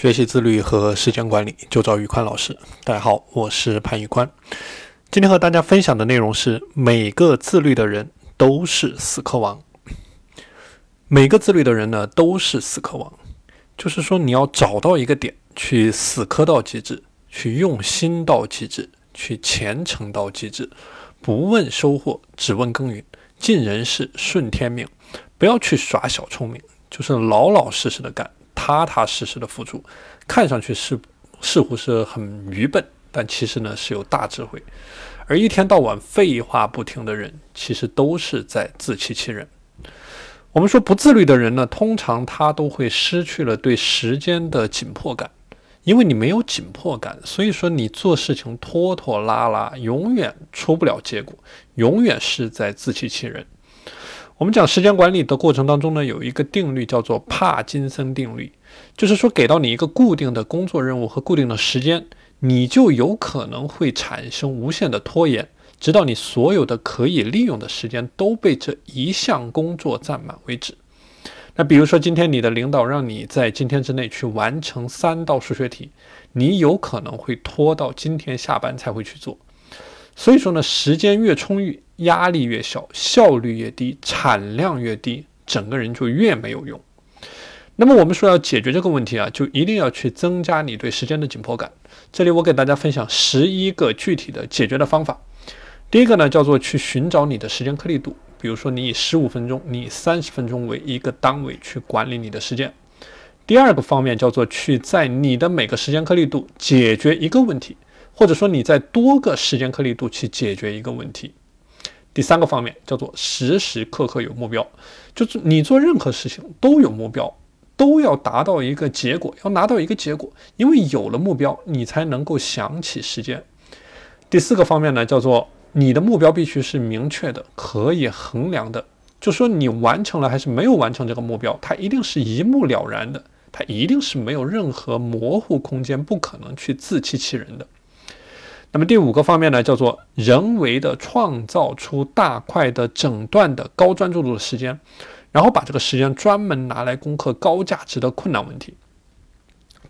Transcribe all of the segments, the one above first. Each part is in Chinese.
学习自律和时间管理，就找宇宽老师。大家好，我是潘宇宽。今天和大家分享的内容是：每个自律的人都是死磕王。每个自律的人呢，都是死磕王。就是说，你要找到一个点，去死磕到极致，去用心到极致，去虔诚到极致，不问收获，只问耕耘，尽人事，顺天命。不要去耍小聪明，就是老老实实的干。踏踏实实的付出，看上去是似乎是很愚笨，但其实呢是有大智慧。而一天到晚废话不停的人，其实都是在自欺欺人。我们说不自律的人呢，通常他都会失去了对时间的紧迫感，因为你没有紧迫感，所以说你做事情拖拖拉拉，永远出不了结果，永远是在自欺欺人。我们讲时间管理的过程当中呢，有一个定律叫做帕金森定律，就是说给到你一个固定的工作任务和固定的时间，你就有可能会产生无限的拖延，直到你所有的可以利用的时间都被这一项工作占满为止。那比如说今天你的领导让你在今天之内去完成三道数学题，你有可能会拖到今天下班才会去做。所以说呢，时间越充裕。压力越小，效率越低，产量越低，整个人就越没有用。那么我们说要解决这个问题啊，就一定要去增加你对时间的紧迫感。这里我给大家分享十一个具体的解决的方法。第一个呢，叫做去寻找你的时间颗粒度，比如说你以十五分钟、你以三十分钟为一个单位去管理你的时间。第二个方面叫做去在你的每个时间颗粒度解决一个问题，或者说你在多个时间颗粒度去解决一个问题。第三个方面叫做时时刻刻有目标，就是你做任何事情都有目标，都要达到一个结果，要拿到一个结果，因为有了目标，你才能够想起时间。第四个方面呢，叫做你的目标必须是明确的，可以衡量的，就说你完成了还是没有完成这个目标，它一定是一目了然的，它一定是没有任何模糊空间，不可能去自欺欺人的。那么第五个方面呢，叫做人为的创造出大块的整段的高专注度的时间，然后把这个时间专门拿来攻克高价值的困难问题。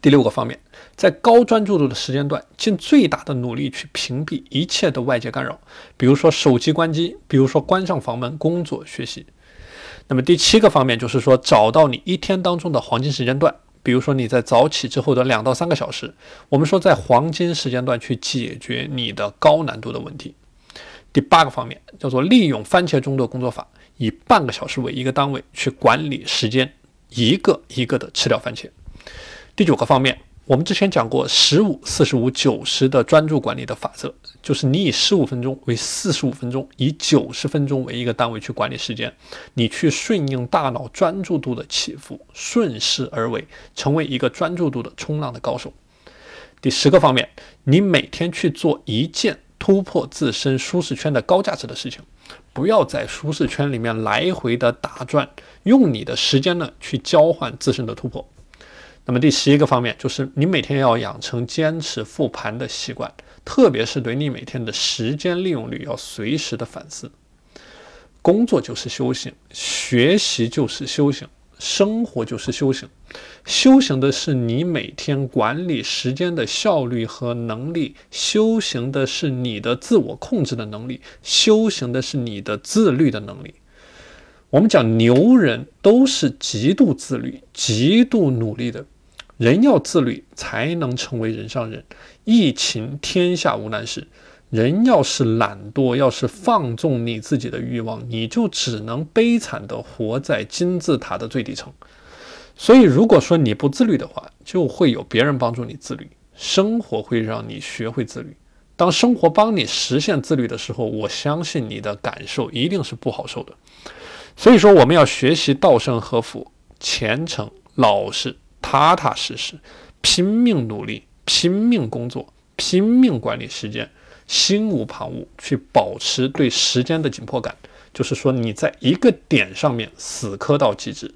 第六个方面，在高专注度的时间段，尽最大的努力去屏蔽一切的外界干扰，比如说手机关机，比如说关上房门工作学习。那么第七个方面就是说，找到你一天当中的黄金时间段。比如说你在早起之后的两到三个小时，我们说在黄金时间段去解决你的高难度的问题。第八个方面叫做利用番茄钟的工作法，以半个小时为一个单位去管理时间，一个一个的吃掉番茄。第九个方面。我们之前讲过十五、四十五、九十的专注管理的法则，就是你以十五分钟为四十五分钟，以九十分钟为一个单位去管理时间，你去顺应大脑专注度的起伏，顺势而为，成为一个专注度的冲浪的高手。第十个方面，你每天去做一件突破自身舒适圈的高价值的事情，不要在舒适圈里面来回的打转，用你的时间呢去交换自身的突破。那么第十一个方面就是你每天要养成坚持复盘的习惯，特别是对你每天的时间利用率要随时的反思。工作就是修行，学习就是修行，生活就是修行。修行的是你每天管理时间的效率和能力，修行的是你的自我控制的能力，修行的是你的自律的能力。我们讲牛人都是极度自律、极度努力的。人要自律，才能成为人上人。疫情天下无难事。人要是懒惰，要是放纵你自己的欲望，你就只能悲惨地活在金字塔的最底层。所以，如果说你不自律的话，就会有别人帮助你自律。生活会让你学会自律。当生活帮你实现自律的时候，我相信你的感受一定是不好受的。所以说，我们要学习稻盛和夫，虔诚老实。踏踏实实，拼命努力，拼命工作，拼命管理时间，心无旁骛，去保持对时间的紧迫感。就是说，你在一个点上面死磕到极致。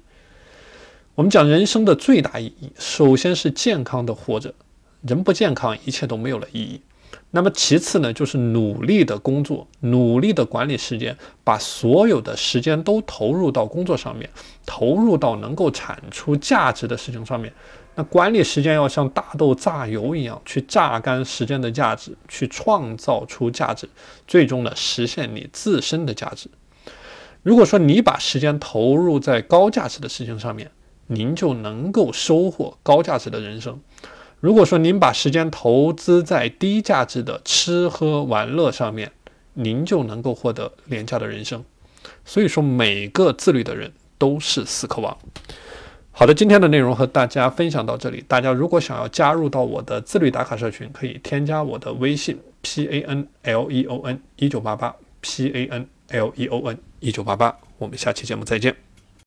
我们讲人生的最大意义，首先是健康的活着。人不健康，一切都没有了意义。那么其次呢，就是努力的工作，努力的管理时间，把所有的时间都投入到工作上面，投入到能够产出价值的事情上面，那管理时间要像大豆榨油一样，去榨干时间的价值，去创造出价值，最终呢实现你自身的价值。如果说你把时间投入在高价值的事情上面，您就能够收获高价值的人生。如果说您把时间投资在低价值的吃喝玩乐上面，您就能够获得廉价的人生。所以说，每个自律的人都是死磕王。好的，今天的内容和大家分享到这里。大家如果想要加入到我的自律打卡社群，可以添加我的微信 p a n l e o n 一九八八 p a n l e o n 一九八八。我们下期节目再见。